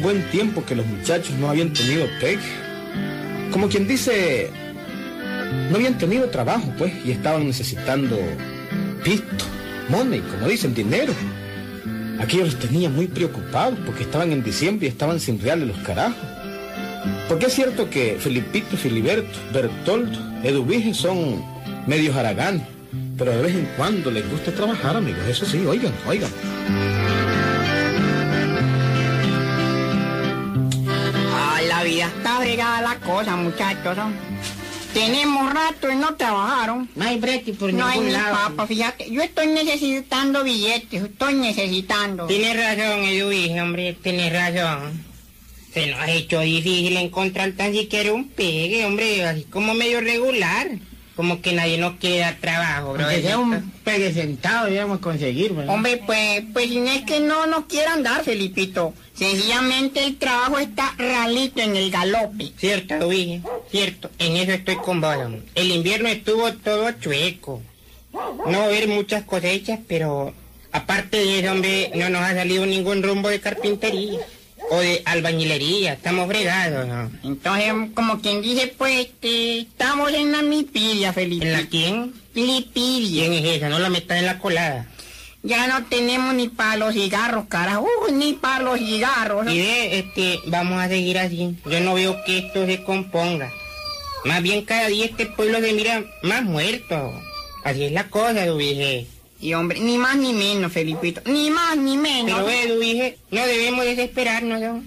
buen tiempo que los muchachos no habían tenido pegue. Como quien dice, no habían tenido trabajo, pues, y estaban necesitando pisto, money, como dicen, dinero. Aquellos los tenía muy preocupados porque estaban en diciembre y estaban sin reales los carajos. Porque es cierto que Felipito, Filiberto, Bertoldo, Eduvige son medios haraganes, pero de vez en cuando les gusta trabajar, amigos. Eso sí, oigan, oigan. Bregada la cosa, muchachos. ¿no? Tenemos rato y no trabajaron. No hay brete por No hay ningún ni lado. papa, fíjate. Yo estoy necesitando billetes, estoy necesitando. Tienes razón, Edwige, hombre, tienes razón. Se nos ha hecho difícil encontrar tan siquiera un pegue, hombre, así como medio regular. Como que nadie nos quiere dar trabajo, bro. Aunque sea un pegue sentado, debemos conseguir, ¿verdad? Hombre, pues, pues no es que no nos quieran dar, Felipito. Sencillamente el trabajo está realito en el galope. Cierto, Edwige, cierto. En eso estoy con vos. El invierno estuvo todo chueco. No haber muchas cosechas, pero aparte de eso, hombre, no nos ha salido ningún rumbo de carpintería o de albañilería. Estamos fregados, ¿no? Entonces, como quien dice, pues, este, estamos en la mipidia, Felipe. ¿En la quién? Lipidia. ¿Quién es esa? No la metas en la colada. Ya no tenemos ni para los cigarros, carajo. Uh, ni para los cigarros. ¿no? Y de, este, vamos a seguir así. Yo no veo que esto se componga. Más bien cada día este pueblo se mira más muerto. Así es la cosa, Eduvige. Y hombre, ni más ni menos, Felipito. Ni más ni menos. Pero Eduvige, no debemos desesperarnos. ¿no?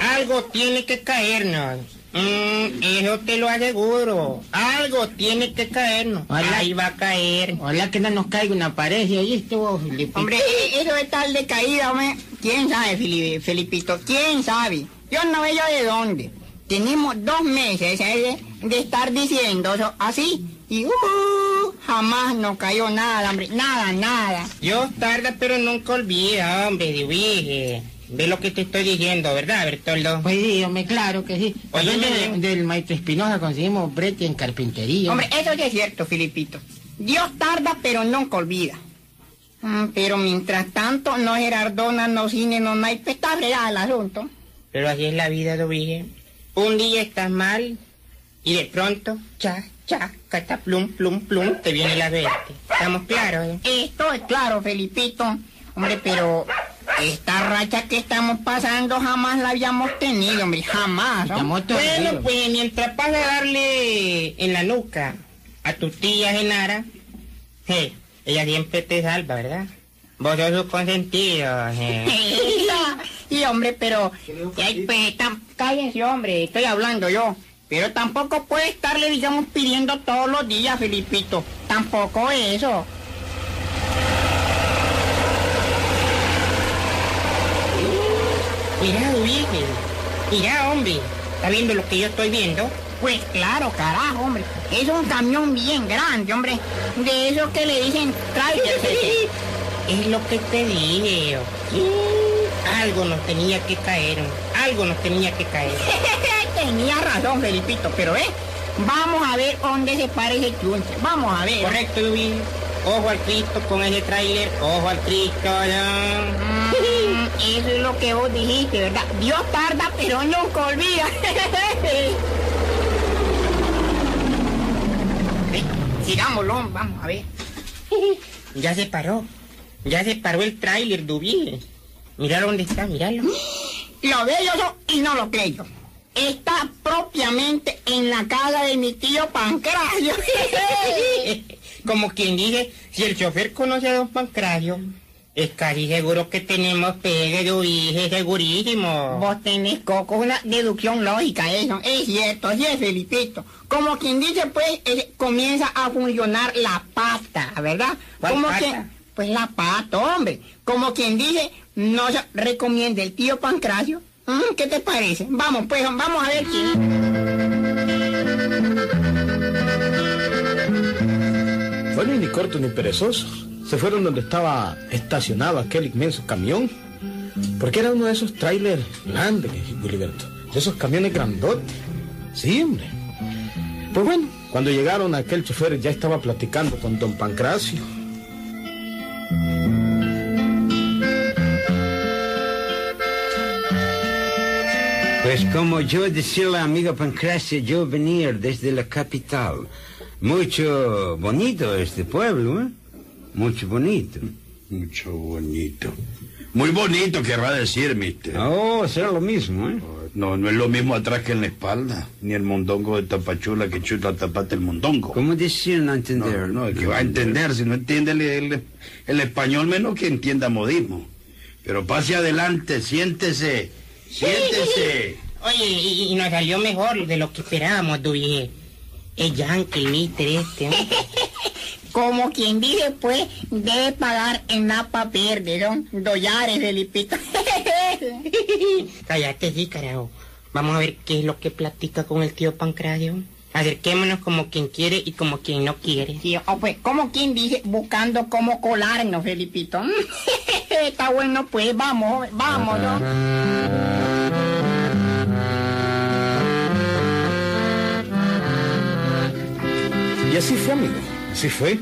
Algo tiene que caernos. Mm, eso te lo aseguro. Algo tiene que caernos. Ojalá. Ahí va a caer. Ojalá que no nos caiga una pared, ¿sí oíste vos, Felipe? Hombre, e- eso de tal de caída, hombre. ¿Quién sabe, Felipito? ¿Quién sabe? Yo no veo de dónde. Tenemos dos meses ¿eh? de estar diciendo eso así. Y uh, jamás nos cayó nada, hombre. Nada, nada. Dios tarda pero nunca olvida, hombre, Eduvige. Ve lo que te estoy diciendo, ¿verdad, Bertoldo? Pues sí, hombre, claro que sí. Oye, de- del maestro Espinosa conseguimos brete en carpintería. Hombre, eso sí es cierto, Filipito. Dios tarda, pero nunca olvida. Mm, pero mientras tanto, no Gerardona, no cine, no naipe, está fregada el asunto. Pero así es la vida, Eduvige. Un día estás mal y de pronto, cha, cha, cata, plum, plum, plum, te viene la verte. ¿Estamos claros? eh? Esto es claro, Felipito. Hombre, pero esta racha que estamos pasando jamás la habíamos tenido, hombre, jamás. ¿no? Estamos todos Bueno, pues mientras vas a darle en la nuca a tu tía Genara, hey, ella siempre te salva, ¿verdad? Vos sos su consentido, eh. y hombre, pero... ay, pues, tam- cállense, hombre, estoy hablando yo. Pero tampoco puede estarle, digamos, pidiendo todos los días, Felipito. Tampoco eso. Mira, Eduvige, mira, hombre, ¿está viendo lo que yo estoy viendo? Pues claro, carajo, hombre. Es un camión bien grande, hombre. De esos que le dicen trailer. Es lo que te dije. Algo nos tenía que caer, algo nos tenía que caer. Tenía razón, Felipito, pero eh, vamos a ver dónde se parece chunche. Vamos a ver. Correcto, Eduvige. Ojo al Cristo con ese tráiler, ojo al Cristo. ¿no? Mm, eso es lo que vos dijiste, ¿verdad? Dios tarda, pero nunca olvida. Sigámoslo, vamos a ver. Ya se paró, ya se paró el tráiler, Dubie. Mira dónde está, míralo. Lo veo yo y no lo creo. Está propiamente en la casa de mi tío Pancracio. Como quien dice, si el chofer conoce a don Pancracio, es casi seguro que tenemos pegue, Dubie, segurísimo. Vos tenés, Coco, una deducción lógica, eso. Es cierto, así es, Felipito. Como quien dice, pues, eh, comienza a funcionar la pata, ¿verdad? ¿Cuál Como pata? quien- pues la pata, hombre. Como quien dice, no se recomienda el tío Pancracio. ¿Qué te parece? Vamos, pues, vamos a ver quién. Bueno, ni corto ni perezoso. Se fueron donde estaba estacionado aquel inmenso camión. Porque era uno de esos trailers grandes, Gilberto. De esos camiones grandotes. Sí, hombre. Pues bueno, cuando llegaron aquel chofer ya estaba platicando con don Pancracio. Pues como yo decía la amiga Pancracia, yo venía desde la capital. Mucho bonito este pueblo, ¿eh? Mucho bonito. Mucho bonito. Muy bonito, querrá decir, mister. Oh, será lo mismo, ¿eh? No, no es lo mismo atrás que en la espalda. Ni el mondongo de Tapachula que chuta tapate el mondongo. ¿Cómo decir no entender? no, que va a entender, si no entiende el, el- el español, menos que entienda modismo. Pero pase adelante, siéntese, siéntese. Oye, y, y nos salió mejor de lo que esperábamos, Dubie. El yankee, mister este. ¿no? Como quien dice, pues, debe pagar en Napa Verde, son dollares, Felipito. Cállate, sí, carajo. Vamos a ver qué es lo que platica con el tío Pancracio. Acerquémonos como quien quiere y como quien no quiere. Sí, o pues, como quien dice, buscando cómo colarnos, Felipito. Está bueno, pues, vamos, vamos, ¿no? Y así fue, amigo, así fue.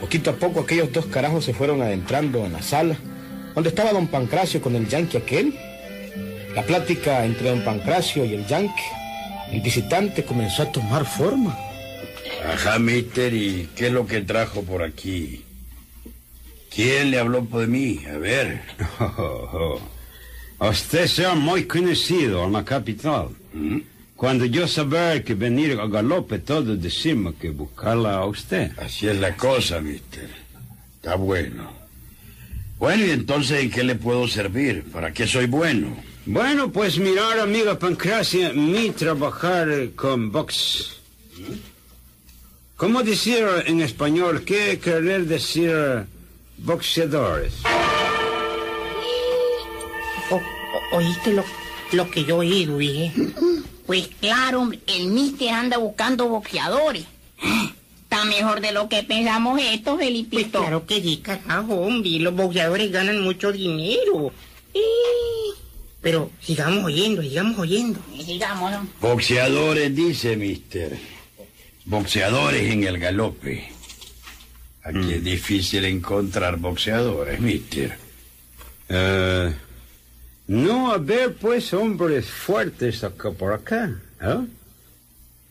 Poquito a poco aquellos dos carajos se fueron adentrando en la sala, donde estaba don Pancracio con el yanqui aquel. La plática entre don Pancracio y el yanqui, el visitante comenzó a tomar forma. Ajá, mister, ¿y qué es lo que trajo por aquí? ¿Quién le habló por mí? A ver. Oh, oh. Usted sea muy conocido en la capital. ¿Mm? Cuando yo saber que venir a galope, todos decimos que buscarla a usted. Así es la cosa, mister. Está bueno. Bueno, y entonces, ¿en qué le puedo servir? ¿Para qué soy bueno? Bueno, pues mirar, amiga Pancracia, mi trabajar eh, con box. ¿Cómo decir en español? ¿Qué querer decir eh, boxeadores? O- o- ¿Oíste lo, lo que yo oí, Dubie? Pues claro, hombre, el mister anda buscando boxeadores. Está mejor de lo que pensamos esto, Pues Felipito. claro que sí, carajo, hombre. Los boxeadores ganan mucho dinero. Y- Pero sigamos oyendo, sigamos oyendo. Sigamos, ¿no? Boxeadores, dice, mister. Boxeadores en el galope. Aquí es difícil encontrar boxeadores, mister. Eh, no haber pues hombres fuertes acá por acá, ¿eh?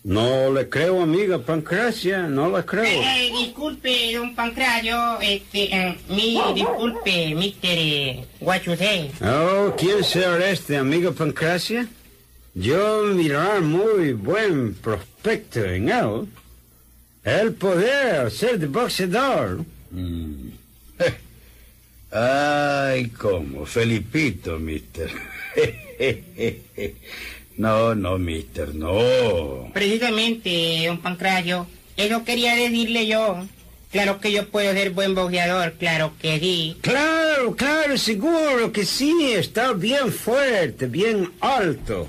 No le creo, amiga Pancracia, no le creo. Eh, disculpe, don Pancracio, este, eh, mi, disculpe, mister eh, Guachusé. Oh, ¿quién será este, amiga Pancracia? Yo mirar muy buen prospecto en él. El poder ser de boxeador. Mm. Ay, ¿cómo? Felipito, mister. No, no, mister, no. Precisamente, don Pancracio, eso quería decirle yo. Claro que yo puedo ser buen boxeador, claro que sí. Claro, claro, seguro que sí, está bien fuerte, bien alto.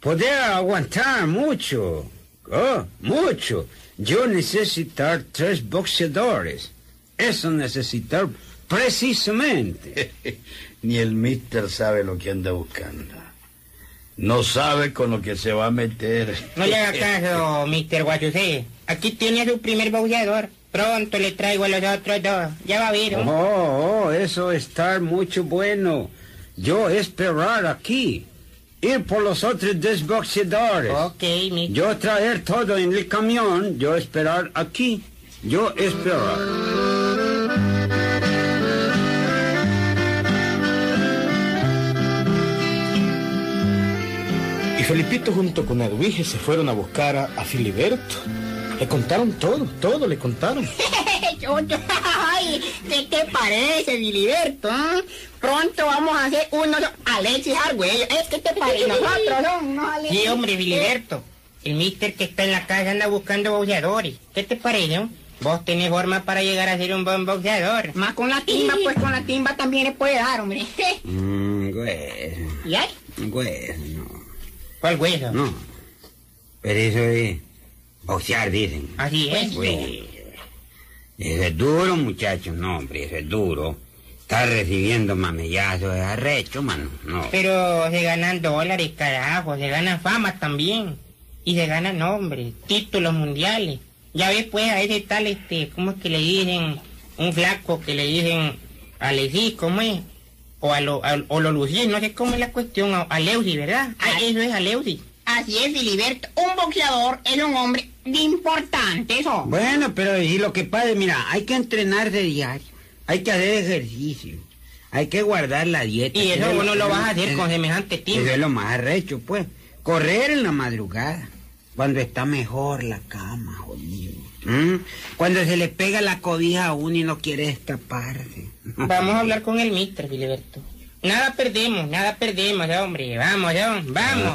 Poder aguantar mucho, oh, mucho. Yo necesitar tres boxeadores. Eso necesitar precisamente. Ni el mister sabe lo que anda buscando. No sabe con lo que se va a meter. No le haga caso, mister Guachusé. Aquí tiene a su primer boxeador. Pronto le traigo a los otros dos. Ya va a ver, ¿no? Oh, oh, eso está mucho bueno. Yo esperar aquí. Ir por los otros dos boxeadores. Ok, mister. Yo traer todo en el camión, yo esperar aquí, yo esperar. Felipito junto con Edwige se fueron a buscar a, a Filiberto. Le contaron todo, todo le contaron. Ay, ¿qué te parece, Filiberto? ah? Pronto vamos a hacer uno Alexis Argüello. ¿Es que te parece? Nosotros unos Alexis. Sí, hombre, Filiberto. El mister que está en la casa anda buscando boxeadores. ¿Qué te parece? no? Vos tenés forma para llegar a ser un buen boxeador. Más con la timba, pues con la timba también le puede dar, hombre. Mm, güey, ¿Y ay? güey, no, ¿Cuál hueso? no. Pero eso es boxear, dicen. Así es. Eso es duro, muchachos, no, hombre, eso es duro. Estar recibiendo mamellazos es arrecho, mano, no. Pero se ganan dólares, carajo. Se ganan fama también. Y se ganan nombres, títulos mundiales. Ya ves, pues, a ese tal, este, ¿cómo es que le dicen? Un flaco que le dicen Alexis, ¿cómo es? O a lo, a- o lo Lucía, no sé cómo es la cuestión, a, a Leusi, ¿verdad? Ah, eso es a Leusi. Así es, Filiberto. Un boxeador es un hombre de importante, eso. Bueno, pero y lo que pasa, mira, hay que entrenar de diario, hay que hacer ejercicio, hay que guardar la dieta. Y eso es vos no lo vas a hacer es- con semejante Eso tiempo. es lo más arrecho, pues. Correr en la madrugada, cuando está mejor la cama, jodido. ¿Mm? Cuando se le pega la cobija a uno y no quiere destaparse. Vamos a hablar con el mister, Filiberto. Nada perdemos, nada perdemos, ya, hombre. Vamos, ya, vamos.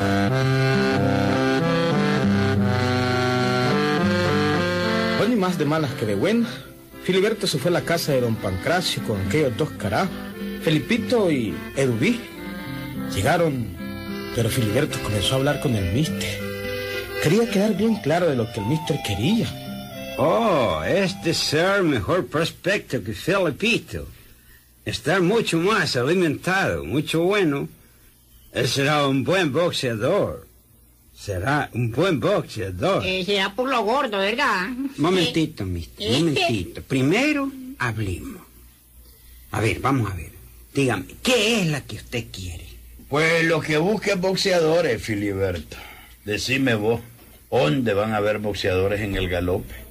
Bueno, y más de malas que de buenas. Filiberto se fue a la casa de don Pancracio con aquellos dos carajos, Felipito y Edubí. Llegaron, pero Filiberto comenzó a hablar con el mister. Quería quedar bien claro de lo que el mister quería. Oh, este ser mejor prospecto que Felipito. Está mucho más alimentado, mucho bueno. Él será un buen boxeador. Será un buen boxeador. Eh, será por lo gordo, ¿verdad? Momentito, mister, momentito. Primero, hablemos. A ver, vamos a ver. Dígame, ¿qué es la que usted quiere? Pues lo que busca es boxeadores, Filiberto. Decime vos, ¿dónde van a haber boxeadores en el galope?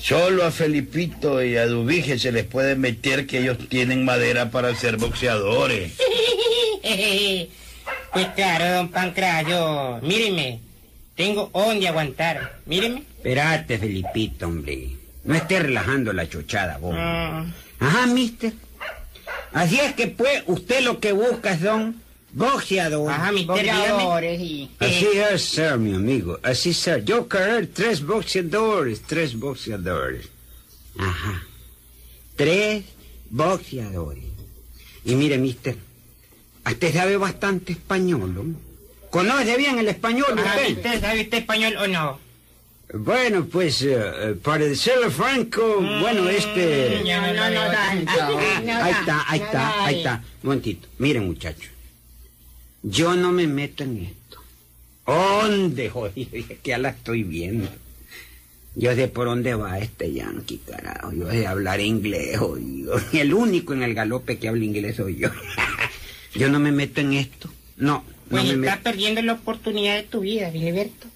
Solo a Felipito y a Dubige se les puede meter que ellos tienen madera para ser boxeadores. Pues claro, don Pancracio. Míreme, tengo onde aguantar. Míreme. Espérate, Felipito, hombre. No esté relajando la chochada, vos. Ah, Ajá, mister. Así es que, pues, usted lo que busca son boxeadores. Ajá. Boxeadores, sí. Así es, ser, mi amigo. Así es. Yo querer tres boxeadores, tres boxeadores. Ajá. Tres boxeadores. Y mire, mister, usted sabe bastante español, ¿no? ¿Conoce bien el español Ah, usted? ¿sabe usted español o no? Bueno, pues, eh, para decirlo franco, bueno, este... No, no. Ah, no, ahí no, está, ahí no, está, no, ahí no. está. Un momentito. Miren, muchachos. Yo no me meto en esto. ¿Dónde, jodido? Es que ya la estoy viendo. Yo sé por dónde va este yankee, carajo. Yo sé hablar inglés, jodido. El único en el galope que habla inglés soy yo. Yo no me meto en esto. No, no Pues me estás meto. perdiendo la oportunidad de tu vida, Filiberto.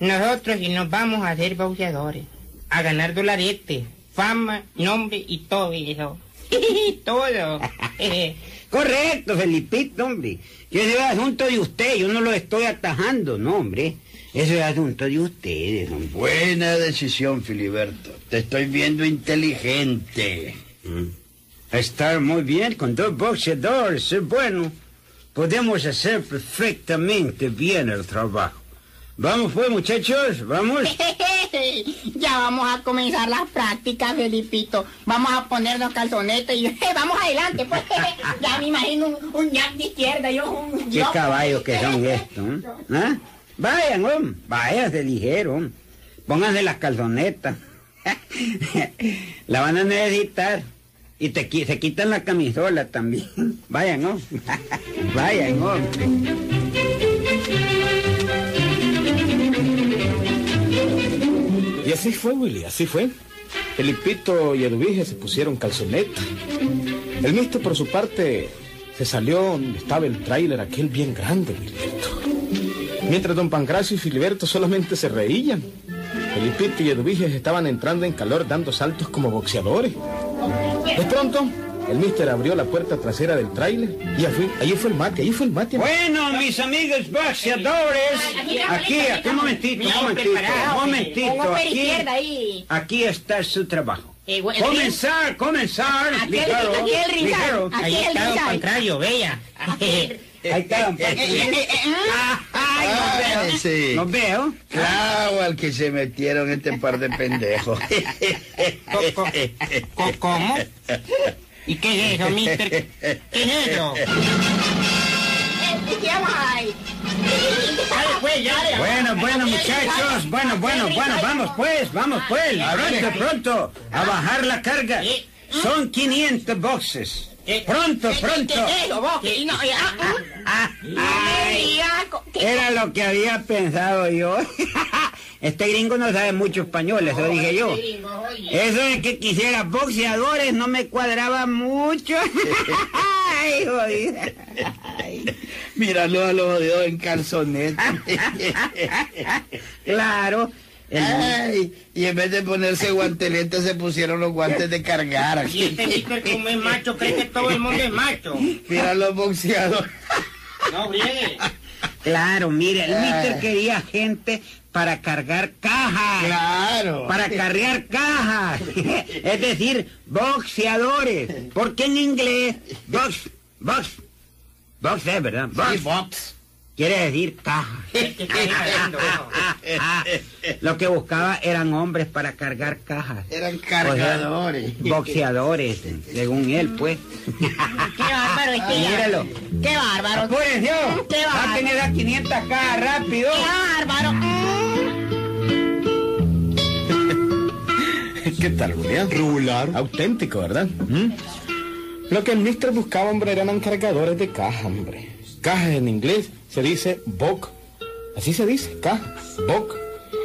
Nosotros y nos vamos a ser boxeadores, a ganar dolarete, fama, nombre y todo eso. todo. Correcto, Felipito, hombre. Que ese es asunto de usted, yo no lo estoy atajando, no, hombre. Eso es asunto de ustedes, hombre. Buena decisión, Filiberto. Te estoy viendo inteligente. Estar muy bien con dos boxeadores es bueno. Podemos hacer perfectamente bien el trabajo. Vamos pues, muchachos, vamos. ya vamos a comenzar las prácticas, Felipito. Vamos a ponernos calzonetes y vamos adelante, pues. ya me imagino un, un jack de izquierda, yo un Qué yo- caballos que son estos, ¿eh? ¿Ah? Vayan, hombre, váyanse ligero. hombre. Pónganse las calzonetas. la van a necesitar. Y te, se quitan la camisola también. Vayan, hombre. Vayan, hombre. Así fue, Willy, así fue. Felipito y Eduvige se pusieron calzoneta. El mister, por su parte, se salió donde estaba el tráiler aquel bien grande, Wilberto. Mientras don Pancracio y Filiberto solamente se reían. Felipito y Eduvige estaban entrando en calor dando saltos como boxeadores. De pronto, el mister abrió la puerta trasera del tráiler y allí, allí fue el mate, allí fue el mate. Bueno, mis amigos boxeadores, aquí, aquí, un momentito, un momentito, un momentito, aquí, aquí está su trabajo. Eh, bueno, Comenzar, comenzar, Aquel- ligero, aquel. Aquí Ahí el está Rizal. Pancracio, vea. Ahí está, don Paco. Ay, Ah, nos veo, sí. nos veo. Claro, al que se metieron este par de pendejos. ¿Cómo? ¿Y qué es eso, mister? ¿Qué es eso? ¿Qué vamos ahí? Bueno, bueno, muchachos, bueno, bueno, bueno, vamos pues, vamos pues, pronto, pronto, a bajar la carga. Son 500 boxes. Pronto, pronto. Ah, ah, Ah, Era lo que había pensado yo. Este gringo no sabe mucho español, eso dije yo. Eso de que quisiera boxeadores no me cuadraba mucho. Ay, jodido. Míralo a los jodidos en calzonete. Claro. Ay, y en vez de ponerse guanteletes se pusieron los guantes de cargar. Y este como es macho, cree que todo el mundo es macho. Mira los boxeadores. No, briegue. Claro, mire, el mister quería gente para cargar cajas. Claro. Para carrear cajas. es decir, boxeadores. Porque en inglés, box, box, box es verdad. Box Sí, box. quiere decir caja. ¿Qué? Lo que buscaba eran hombres para cargar cajas. Eran O sea, cargadores. boxeadores, según él, pues. Qué bárbaro este ya. Míralo. Qué bárbaro. ¡Apúrense! Qué ¡Va a bárbaro. Tener las 500 cajas rápido! Qué bárbaro. ¿Qué tal, Julián? Regular. Auténtico, ¿verdad? ¿Mm? Lo que el mister buscaba, hombre, eran cargadores de caja, hombre. Cajas en inglés se dice box. Así se dice, caja, box.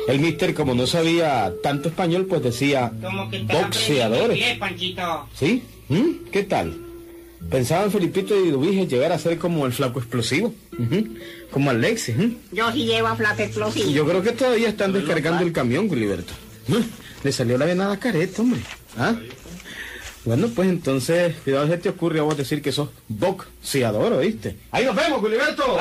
El mister, como no sabía tanto español, pues decía Como que estás boxeadores. aprendiendo inglés, Panchito. ¿Sí? ¿Mm? ¿Qué tal? Pensaban Felipito y Dubige llegar a ser como el flaco explosivo. Como Alexis. ¿mm? Yo sí llevo a flaco explosivo. Yo creo que todavía están descargando el camión, Gilberto. Le salió la venada careta, hombre. ¿Ah? Bueno, pues entonces, cuidado, se te ocurre a vos decir que sos boxeador, ¿oíste? Ahí nos vemos, Gilberto.